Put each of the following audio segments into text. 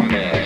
Amen.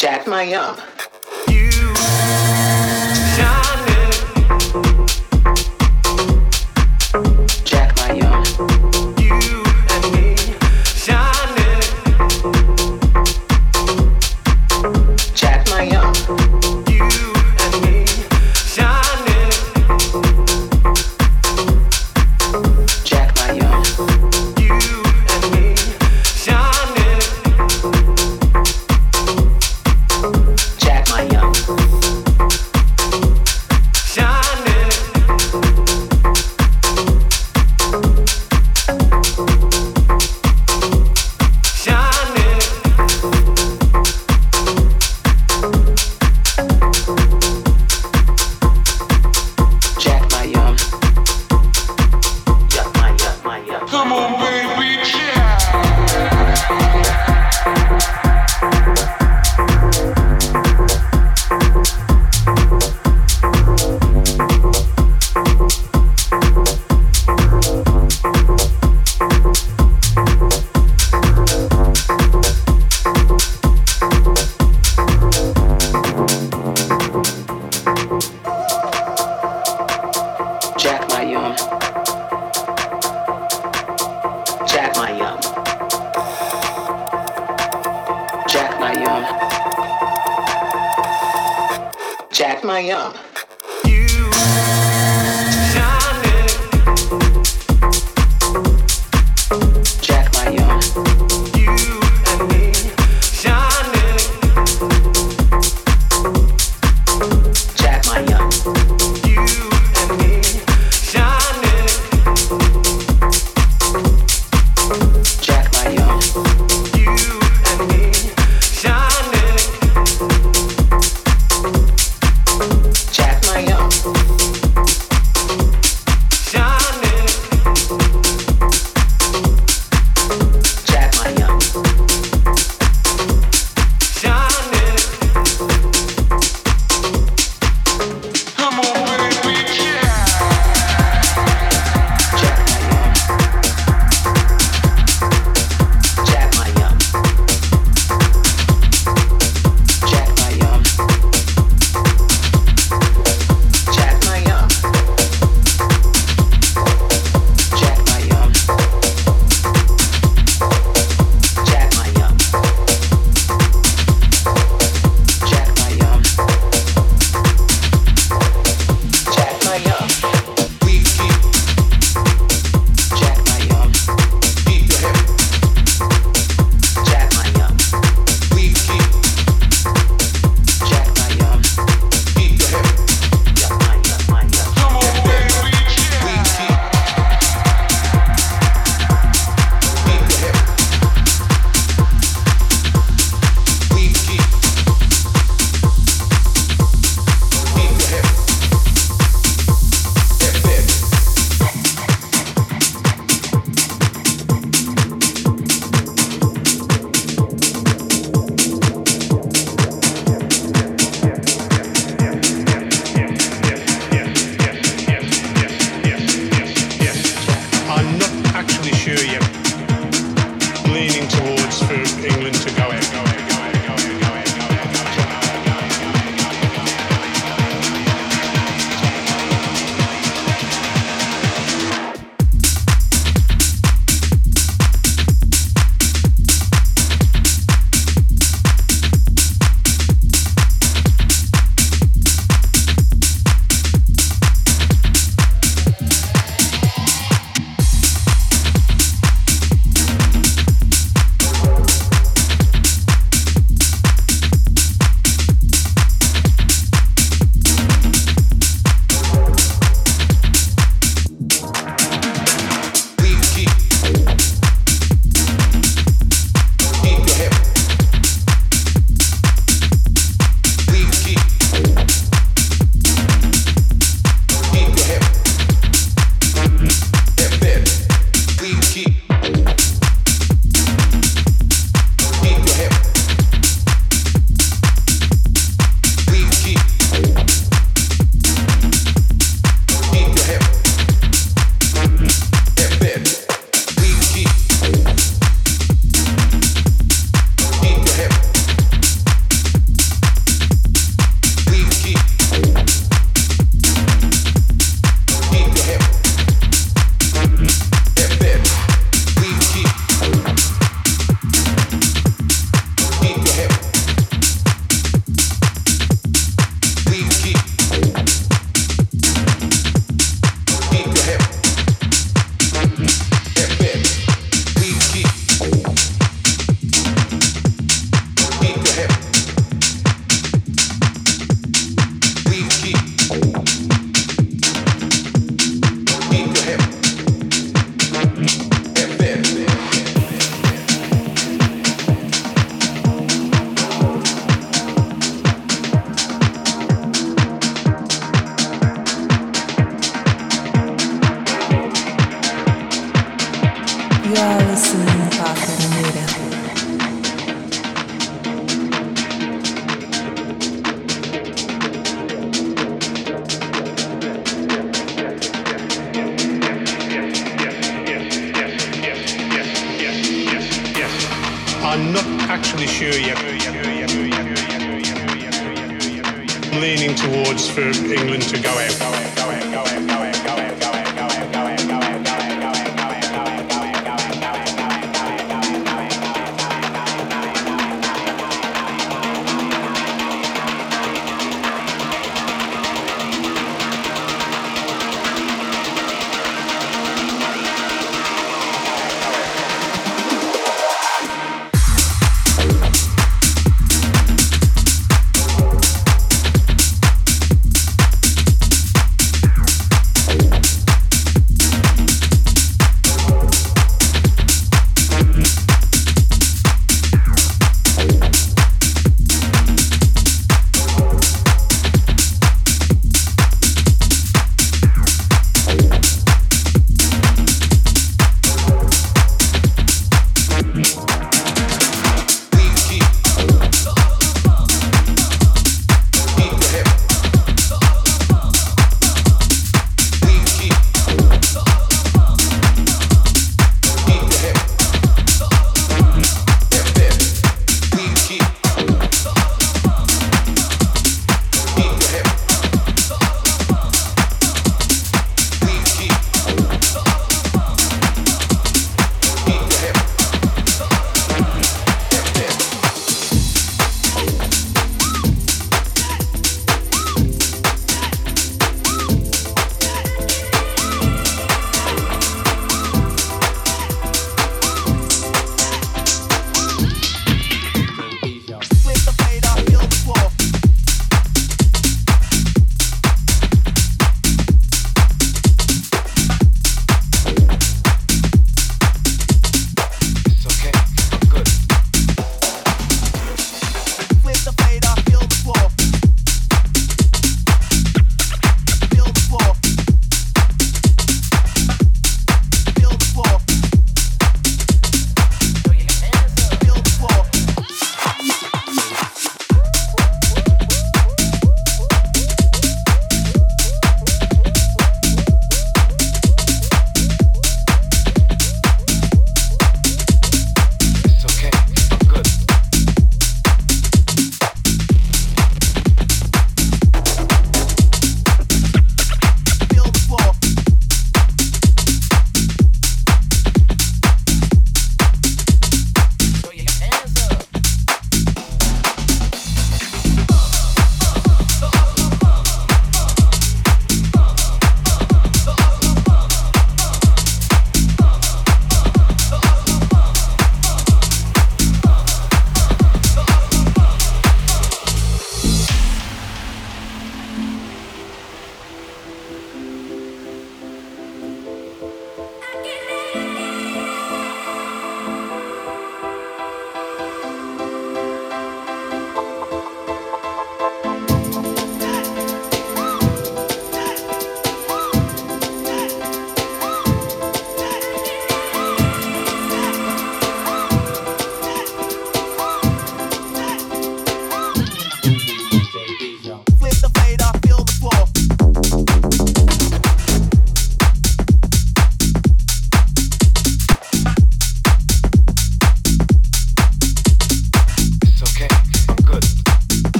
Jack my yum. Oxford, England